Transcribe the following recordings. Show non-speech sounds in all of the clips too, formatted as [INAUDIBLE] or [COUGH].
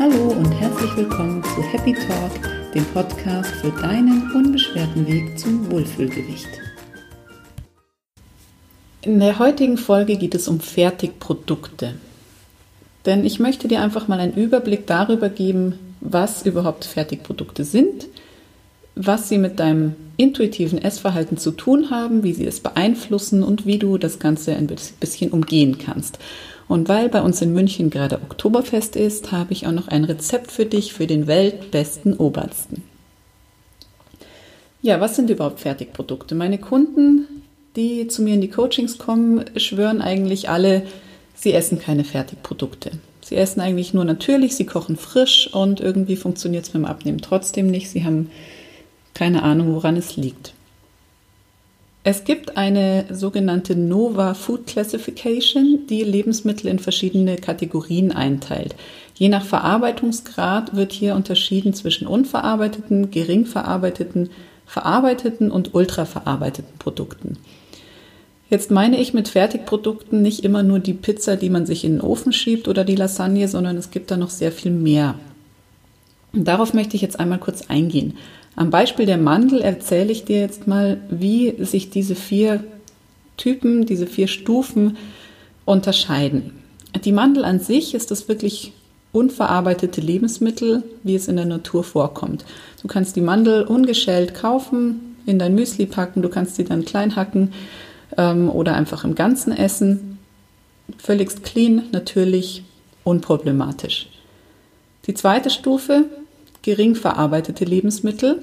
Hallo und herzlich willkommen zu Happy Talk, dem Podcast für deinen unbeschwerten Weg zum Wohlfühlgewicht. In der heutigen Folge geht es um Fertigprodukte. Denn ich möchte dir einfach mal einen Überblick darüber geben, was überhaupt Fertigprodukte sind, was sie mit deinem intuitiven Essverhalten zu tun haben, wie sie es beeinflussen und wie du das Ganze ein bisschen umgehen kannst. Und weil bei uns in München gerade Oktoberfest ist, habe ich auch noch ein Rezept für dich für den weltbesten Obersten. Ja, was sind überhaupt Fertigprodukte? Meine Kunden, die zu mir in die Coachings kommen, schwören eigentlich alle, sie essen keine Fertigprodukte. Sie essen eigentlich nur natürlich, sie kochen frisch und irgendwie funktioniert es beim Abnehmen trotzdem nicht. Sie haben keine Ahnung, woran es liegt. Es gibt eine sogenannte Nova Food Classification, die Lebensmittel in verschiedene Kategorien einteilt. Je nach Verarbeitungsgrad wird hier unterschieden zwischen unverarbeiteten, gering verarbeiteten, verarbeiteten und ultraverarbeiteten Produkten. Jetzt meine ich mit Fertigprodukten nicht immer nur die Pizza, die man sich in den Ofen schiebt oder die Lasagne, sondern es gibt da noch sehr viel mehr. Und darauf möchte ich jetzt einmal kurz eingehen. Am Beispiel der Mandel erzähle ich dir jetzt mal, wie sich diese vier Typen, diese vier Stufen unterscheiden. Die Mandel an sich ist das wirklich unverarbeitete Lebensmittel, wie es in der Natur vorkommt. Du kannst die Mandel ungeschält kaufen, in dein Müsli packen, du kannst sie dann klein hacken ähm, oder einfach im Ganzen essen. Völlig clean, natürlich, unproblematisch. Die zweite Stufe gering verarbeitete Lebensmittel.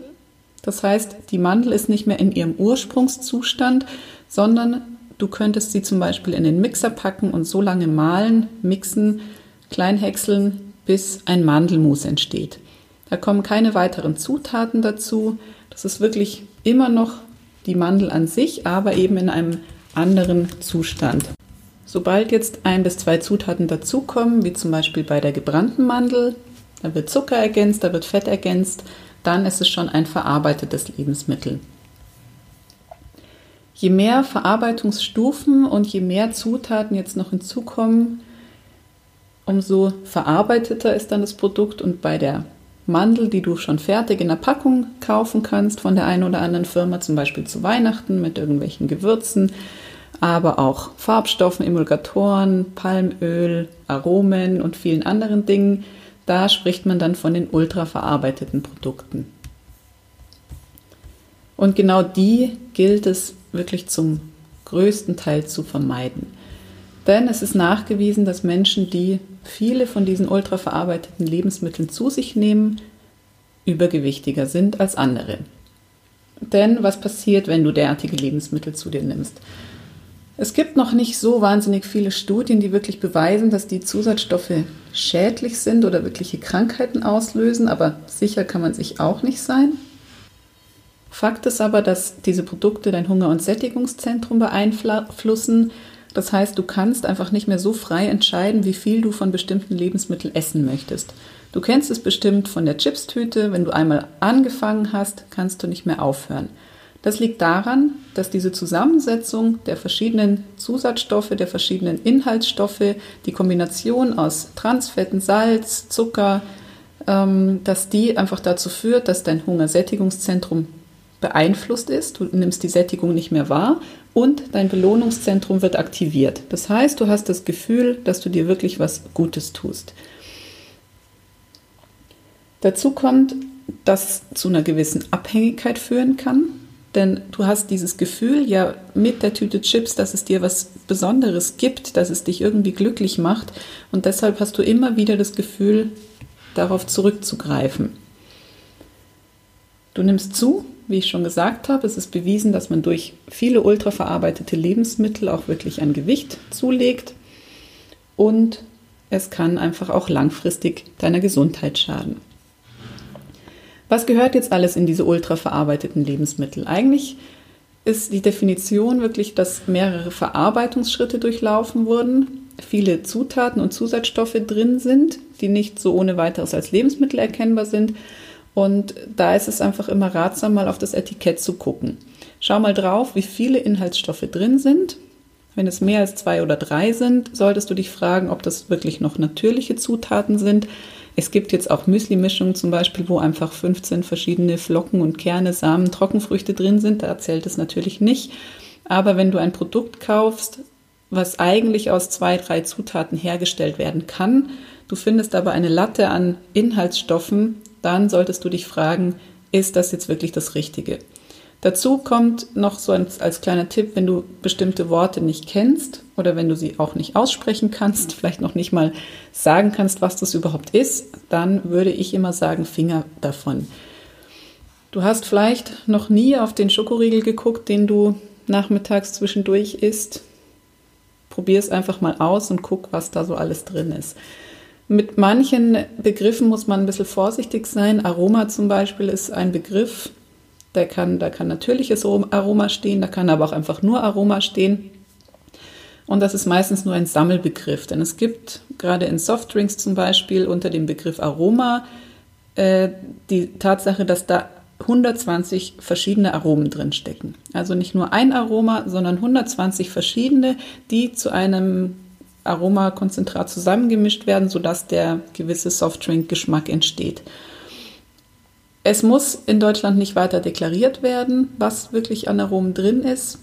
Das heißt, die Mandel ist nicht mehr in ihrem Ursprungszustand, sondern du könntest sie zum Beispiel in den Mixer packen und so lange mahlen, mixen, kleinhäckseln, bis ein Mandelmus entsteht. Da kommen keine weiteren Zutaten dazu. Das ist wirklich immer noch die Mandel an sich, aber eben in einem anderen Zustand. Sobald jetzt ein bis zwei Zutaten dazukommen, wie zum Beispiel bei der gebrannten Mandel, da wird Zucker ergänzt, da wird Fett ergänzt, dann ist es schon ein verarbeitetes Lebensmittel. Je mehr Verarbeitungsstufen und je mehr Zutaten jetzt noch hinzukommen, umso verarbeiteter ist dann das Produkt und bei der Mandel, die du schon fertig in der Packung kaufen kannst von der einen oder anderen Firma, zum Beispiel zu Weihnachten mit irgendwelchen Gewürzen, aber auch Farbstoffen, Emulgatoren, Palmöl, Aromen und vielen anderen Dingen, da spricht man dann von den ultraverarbeiteten Produkten. Und genau die gilt es wirklich zum größten Teil zu vermeiden. Denn es ist nachgewiesen, dass Menschen, die viele von diesen ultraverarbeiteten Lebensmitteln zu sich nehmen, übergewichtiger sind als andere. Denn was passiert, wenn du derartige Lebensmittel zu dir nimmst? Es gibt noch nicht so wahnsinnig viele Studien, die wirklich beweisen, dass die Zusatzstoffe schädlich sind oder wirkliche Krankheiten auslösen, aber sicher kann man sich auch nicht sein. Fakt ist aber, dass diese Produkte dein Hunger- und Sättigungszentrum beeinflussen. Das heißt, du kannst einfach nicht mehr so frei entscheiden, wie viel du von bestimmten Lebensmitteln essen möchtest. Du kennst es bestimmt von der Chipstüte, wenn du einmal angefangen hast, kannst du nicht mehr aufhören. Das liegt daran, dass diese Zusammensetzung der verschiedenen Zusatzstoffe, der verschiedenen Inhaltsstoffe, die Kombination aus Transfetten, Salz, Zucker, ähm, dass die einfach dazu führt, dass dein Hungersättigungszentrum beeinflusst ist. Du nimmst die Sättigung nicht mehr wahr und dein Belohnungszentrum wird aktiviert. Das heißt, du hast das Gefühl, dass du dir wirklich was Gutes tust. Dazu kommt, dass es zu einer gewissen Abhängigkeit führen kann. Denn du hast dieses Gefühl ja mit der Tüte Chips, dass es dir was Besonderes gibt, dass es dich irgendwie glücklich macht. Und deshalb hast du immer wieder das Gefühl, darauf zurückzugreifen. Du nimmst zu, wie ich schon gesagt habe. Es ist bewiesen, dass man durch viele ultraverarbeitete Lebensmittel auch wirklich an Gewicht zulegt. Und es kann einfach auch langfristig deiner Gesundheit schaden. Was gehört jetzt alles in diese ultraverarbeiteten Lebensmittel? Eigentlich ist die Definition wirklich, dass mehrere Verarbeitungsschritte durchlaufen wurden, viele Zutaten und Zusatzstoffe drin sind, die nicht so ohne weiteres als Lebensmittel erkennbar sind. Und da ist es einfach immer ratsam, mal auf das Etikett zu gucken. Schau mal drauf, wie viele Inhaltsstoffe drin sind. Wenn es mehr als zwei oder drei sind, solltest du dich fragen, ob das wirklich noch natürliche Zutaten sind. Es gibt jetzt auch Müsli-Mischungen zum Beispiel, wo einfach 15 verschiedene Flocken und Kerne, Samen, Trockenfrüchte drin sind. Da zählt es natürlich nicht. Aber wenn du ein Produkt kaufst, was eigentlich aus zwei, drei Zutaten hergestellt werden kann, du findest aber eine Latte an Inhaltsstoffen, dann solltest du dich fragen, ist das jetzt wirklich das Richtige? Dazu kommt noch so als, als kleiner Tipp, wenn du bestimmte Worte nicht kennst oder wenn du sie auch nicht aussprechen kannst, vielleicht noch nicht mal sagen kannst, was das überhaupt ist, dann würde ich immer sagen, Finger davon. Du hast vielleicht noch nie auf den Schokoriegel geguckt, den du nachmittags zwischendurch isst. Probier es einfach mal aus und guck, was da so alles drin ist. Mit manchen Begriffen muss man ein bisschen vorsichtig sein. Aroma zum Beispiel ist ein Begriff, der kann, da kann natürliches Aroma stehen, da kann aber auch einfach nur Aroma stehen. Und das ist meistens nur ein Sammelbegriff, denn es gibt gerade in Softdrinks zum Beispiel unter dem Begriff Aroma äh, die Tatsache, dass da 120 verschiedene Aromen drin stecken. Also nicht nur ein Aroma, sondern 120 verschiedene, die zu einem Aromakonzentrat zusammengemischt werden, sodass der gewisse Softdrink-Geschmack entsteht. Es muss in Deutschland nicht weiter deklariert werden, was wirklich an Aromen drin ist.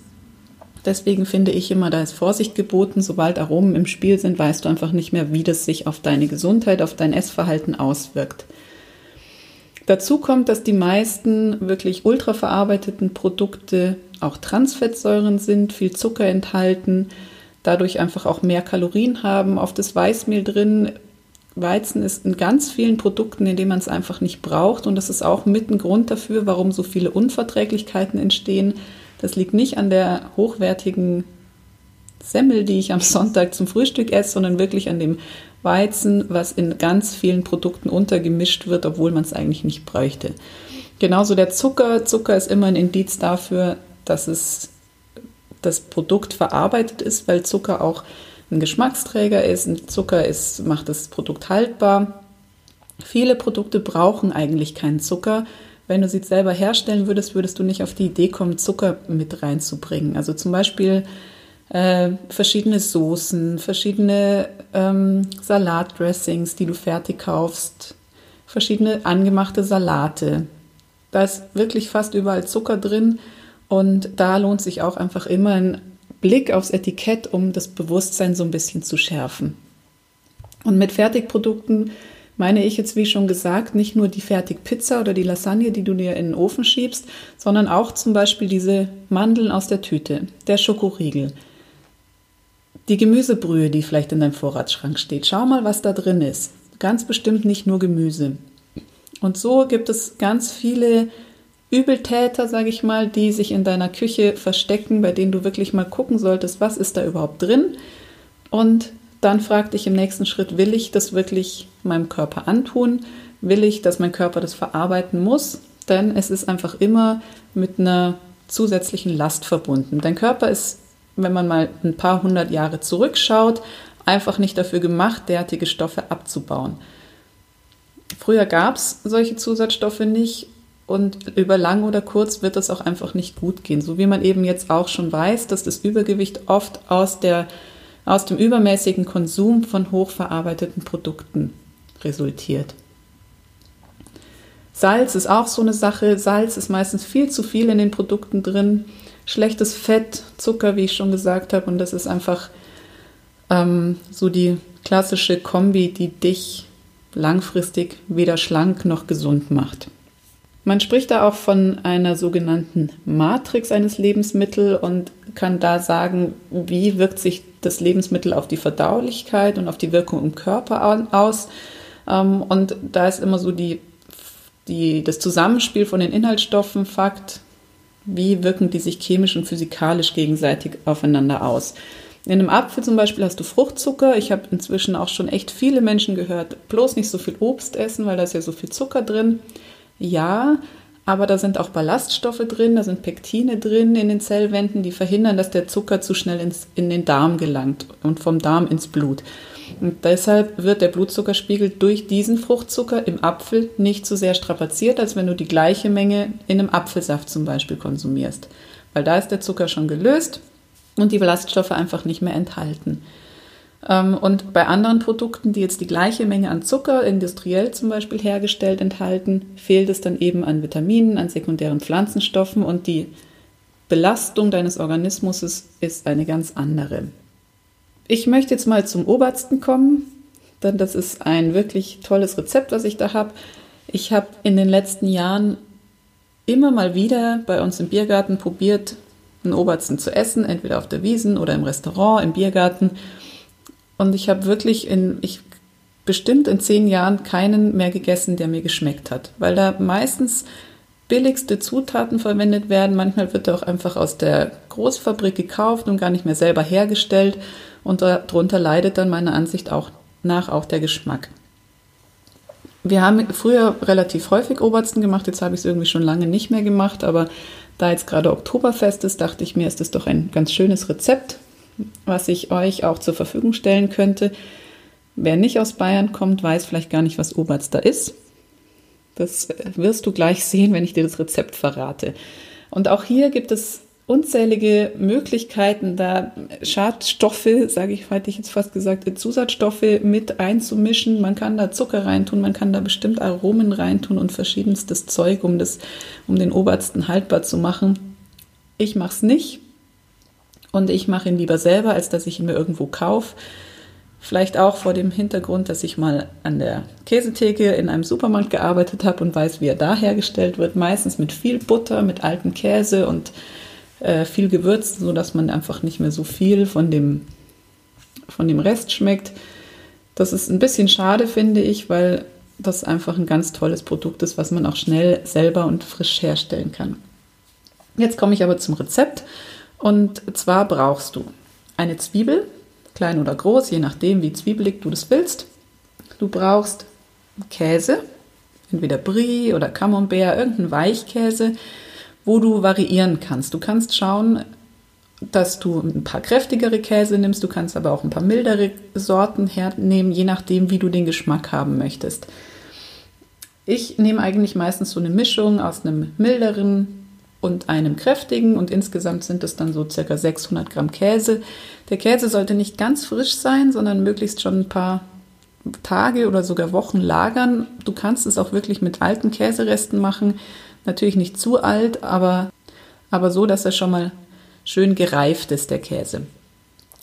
Deswegen finde ich immer, da ist Vorsicht geboten. Sobald Aromen im Spiel sind, weißt du einfach nicht mehr, wie das sich auf deine Gesundheit, auf dein Essverhalten auswirkt. Dazu kommt, dass die meisten wirklich ultraverarbeiteten Produkte auch Transfettsäuren sind, viel Zucker enthalten, dadurch einfach auch mehr Kalorien haben. Oft ist Weißmehl drin. Weizen ist in ganz vielen Produkten, in denen man es einfach nicht braucht. Und das ist auch mit ein Grund dafür, warum so viele Unverträglichkeiten entstehen. Das liegt nicht an der hochwertigen Semmel, die ich am [LAUGHS] Sonntag zum Frühstück esse, sondern wirklich an dem Weizen, was in ganz vielen Produkten untergemischt wird, obwohl man es eigentlich nicht bräuchte. Genauso der Zucker. Zucker ist immer ein Indiz dafür, dass es das Produkt verarbeitet ist, weil Zucker auch ein Geschmacksträger ist. Ein Zucker ist, macht das Produkt haltbar. Viele Produkte brauchen eigentlich keinen Zucker. Wenn du sie selber herstellen würdest, würdest du nicht auf die Idee kommen, Zucker mit reinzubringen. Also zum Beispiel äh, verschiedene Soßen, verschiedene ähm, Salatdressings, die du fertig kaufst, verschiedene angemachte Salate. Da ist wirklich fast überall Zucker drin und da lohnt sich auch einfach immer ein Blick aufs Etikett, um das Bewusstsein so ein bisschen zu schärfen. Und mit Fertigprodukten meine ich jetzt, wie schon gesagt, nicht nur die Fertigpizza oder die Lasagne, die du dir in den Ofen schiebst, sondern auch zum Beispiel diese Mandeln aus der Tüte, der Schokoriegel, die Gemüsebrühe, die vielleicht in deinem Vorratsschrank steht. Schau mal, was da drin ist. Ganz bestimmt nicht nur Gemüse. Und so gibt es ganz viele Übeltäter, sage ich mal, die sich in deiner Küche verstecken, bei denen du wirklich mal gucken solltest, was ist da überhaupt drin. Und dann frag dich im nächsten Schritt, will ich das wirklich meinem Körper antun? Will ich, dass mein Körper das verarbeiten muss? Denn es ist einfach immer mit einer zusätzlichen Last verbunden. Dein Körper ist wenn man mal ein paar hundert Jahre zurückschaut, einfach nicht dafür gemacht, derartige Stoffe abzubauen. Früher gab es solche Zusatzstoffe nicht und über lang oder kurz wird es auch einfach nicht gut gehen. So wie man eben jetzt auch schon weiß, dass das Übergewicht oft aus, der, aus dem übermäßigen Konsum von hochverarbeiteten Produkten resultiert. Salz ist auch so eine Sache. Salz ist meistens viel zu viel in den Produkten drin schlechtes Fett, Zucker, wie ich schon gesagt habe. Und das ist einfach ähm, so die klassische Kombi, die dich langfristig weder schlank noch gesund macht. Man spricht da auch von einer sogenannten Matrix eines Lebensmittels und kann da sagen, wie wirkt sich das Lebensmittel auf die Verdaulichkeit und auf die Wirkung im Körper aus. Ähm, und da ist immer so die, die, das Zusammenspiel von den Inhaltsstoffen, Fakt, wie wirken die sich chemisch und physikalisch gegenseitig aufeinander aus? In einem Apfel zum Beispiel hast du Fruchtzucker. Ich habe inzwischen auch schon echt viele Menschen gehört, bloß nicht so viel Obst essen, weil da ist ja so viel Zucker drin. Ja, aber da sind auch Ballaststoffe drin, da sind Pektine drin in den Zellwänden, die verhindern, dass der Zucker zu schnell ins, in den Darm gelangt und vom Darm ins Blut. Und deshalb wird der Blutzuckerspiegel durch diesen Fruchtzucker im Apfel nicht so sehr strapaziert, als wenn du die gleiche Menge in einem Apfelsaft zum Beispiel konsumierst. Weil da ist der Zucker schon gelöst und die Ballaststoffe einfach nicht mehr enthalten. Ähm, und bei anderen Produkten, die jetzt die gleiche Menge an Zucker, industriell zum Beispiel hergestellt, enthalten, fehlt es dann eben an Vitaminen, an sekundären Pflanzenstoffen und die Belastung deines Organismus ist eine ganz andere. Ich möchte jetzt mal zum Obersten kommen, denn das ist ein wirklich tolles Rezept, was ich da habe. Ich habe in den letzten Jahren immer mal wieder bei uns im Biergarten probiert, einen Obersten zu essen, entweder auf der Wiesen oder im Restaurant, im Biergarten. Und ich habe wirklich in, ich bestimmt in zehn Jahren keinen mehr gegessen, der mir geschmeckt hat, weil da meistens billigste Zutaten verwendet werden. Manchmal wird er auch einfach aus der Großfabrik gekauft und gar nicht mehr selber hergestellt. Und darunter leidet dann meiner Ansicht auch nach auch der Geschmack. Wir haben früher relativ häufig Obersten gemacht, jetzt habe ich es irgendwie schon lange nicht mehr gemacht, aber da jetzt gerade Oktoberfest ist, dachte ich mir, ist das doch ein ganz schönes Rezept, was ich euch auch zur Verfügung stellen könnte. Wer nicht aus Bayern kommt, weiß vielleicht gar nicht, was Oberster ist. Das wirst du gleich sehen, wenn ich dir das Rezept verrate. Und auch hier gibt es unzählige Möglichkeiten, da Schadstoffe, sage ich, hatte ich jetzt fast gesagt, Zusatzstoffe mit einzumischen. Man kann da Zucker reintun, man kann da bestimmt Aromen reintun und verschiedenstes Zeug, um, das, um den Obersten haltbar zu machen. Ich mache es nicht und ich mache ihn lieber selber, als dass ich ihn mir irgendwo kaufe. Vielleicht auch vor dem Hintergrund, dass ich mal an der Käsetheke in einem Supermarkt gearbeitet habe und weiß, wie er da hergestellt wird. Meistens mit viel Butter, mit altem Käse und äh, viel Gewürz, sodass man einfach nicht mehr so viel von dem, von dem Rest schmeckt. Das ist ein bisschen schade, finde ich, weil das einfach ein ganz tolles Produkt ist, was man auch schnell selber und frisch herstellen kann. Jetzt komme ich aber zum Rezept. Und zwar brauchst du eine Zwiebel, klein oder groß, je nachdem, wie zwiebelig du das willst. Du brauchst Käse, entweder Brie oder Camembert, irgendeinen Weichkäse wo du variieren kannst. Du kannst schauen, dass du ein paar kräftigere Käse nimmst, du kannst aber auch ein paar mildere Sorten hernehmen, je nachdem, wie du den Geschmack haben möchtest. Ich nehme eigentlich meistens so eine Mischung aus einem milderen und einem kräftigen und insgesamt sind es dann so circa 600 Gramm Käse. Der Käse sollte nicht ganz frisch sein, sondern möglichst schon ein paar Tage oder sogar Wochen lagern. Du kannst es auch wirklich mit alten Käseresten machen. Natürlich nicht zu alt, aber, aber so, dass er schon mal schön gereift ist, der Käse.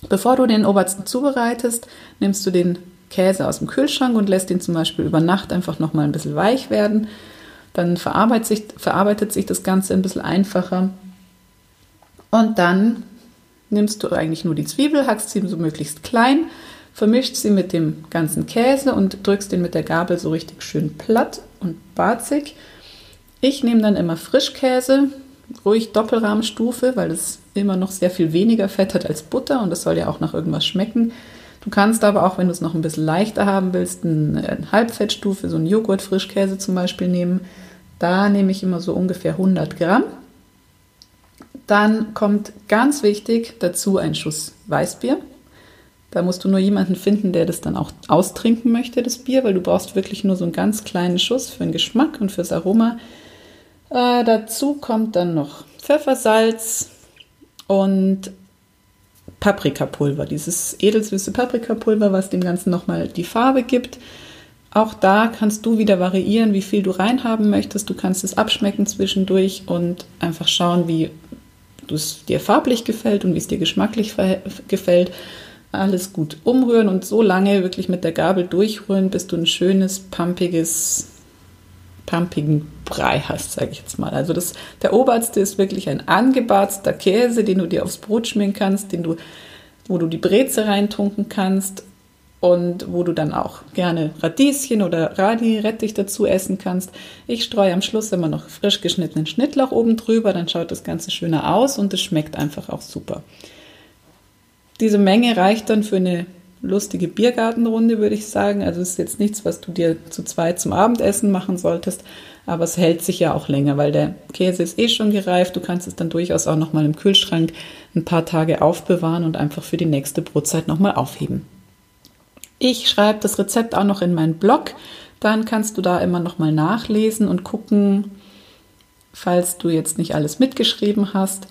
Bevor du den Obersten zubereitest, nimmst du den Käse aus dem Kühlschrank und lässt ihn zum Beispiel über Nacht einfach noch mal ein bisschen weich werden. Dann verarbeitet sich, verarbeitet sich das Ganze ein bisschen einfacher. Und dann nimmst du eigentlich nur die Zwiebel, hackst sie so möglichst klein, vermischt sie mit dem ganzen Käse und drückst den mit der Gabel so richtig schön platt und barzig. Ich nehme dann immer Frischkäse, ruhig Doppelrahmstufe, weil es immer noch sehr viel weniger Fett hat als Butter und das soll ja auch nach irgendwas schmecken. Du kannst aber auch, wenn du es noch ein bisschen leichter haben willst, eine Halbfettstufe, so einen Joghurt-Frischkäse zum Beispiel nehmen. Da nehme ich immer so ungefähr 100 Gramm. Dann kommt ganz wichtig dazu ein Schuss Weißbier. Da musst du nur jemanden finden, der das dann auch austrinken möchte, das Bier, weil du brauchst wirklich nur so einen ganz kleinen Schuss für den Geschmack und fürs Aroma. Äh, dazu kommt dann noch Pfeffersalz und Paprikapulver, dieses edelsüße Paprikapulver, was dem Ganzen nochmal die Farbe gibt. Auch da kannst du wieder variieren, wie viel du reinhaben möchtest. Du kannst es abschmecken zwischendurch und einfach schauen, wie es dir farblich gefällt und wie es dir geschmacklich gefällt. Alles gut umrühren und so lange wirklich mit der Gabel durchrühren, bis du ein schönes, pumpiges pumpigen Brei hast, sage ich jetzt mal. Also das, der Oberste ist wirklich ein angebarzter Käse, den du dir aufs Brot schmieren kannst, den du, wo du die Breze reintunken kannst und wo du dann auch gerne Radieschen oder Radi-Rettich dazu essen kannst. Ich streue am Schluss immer noch frisch geschnittenen Schnittlauch oben drüber, dann schaut das Ganze schöner aus und es schmeckt einfach auch super. Diese Menge reicht dann für eine lustige Biergartenrunde, würde ich sagen. Also es ist jetzt nichts, was du dir zu zweit zum Abendessen machen solltest, aber es hält sich ja auch länger, weil der Käse ist eh schon gereift. Du kannst es dann durchaus auch noch mal im Kühlschrank ein paar Tage aufbewahren und einfach für die nächste Brotzeit noch mal aufheben. Ich schreibe das Rezept auch noch in meinen Blog. Dann kannst du da immer noch mal nachlesen und gucken, falls du jetzt nicht alles mitgeschrieben hast.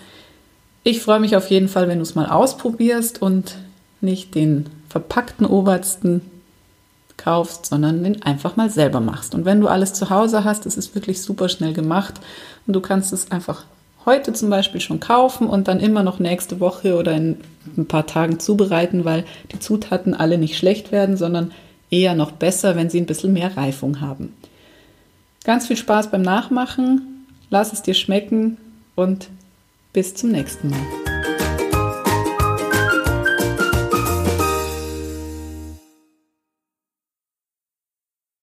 Ich freue mich auf jeden Fall, wenn du es mal ausprobierst und nicht den verpackten Obersten kaufst, sondern den einfach mal selber machst. Und wenn du alles zu Hause hast, ist es wirklich super schnell gemacht und du kannst es einfach heute zum Beispiel schon kaufen und dann immer noch nächste Woche oder in ein paar Tagen zubereiten, weil die Zutaten alle nicht schlecht werden, sondern eher noch besser, wenn sie ein bisschen mehr Reifung haben. Ganz viel Spaß beim Nachmachen, lass es dir schmecken und bis zum nächsten Mal.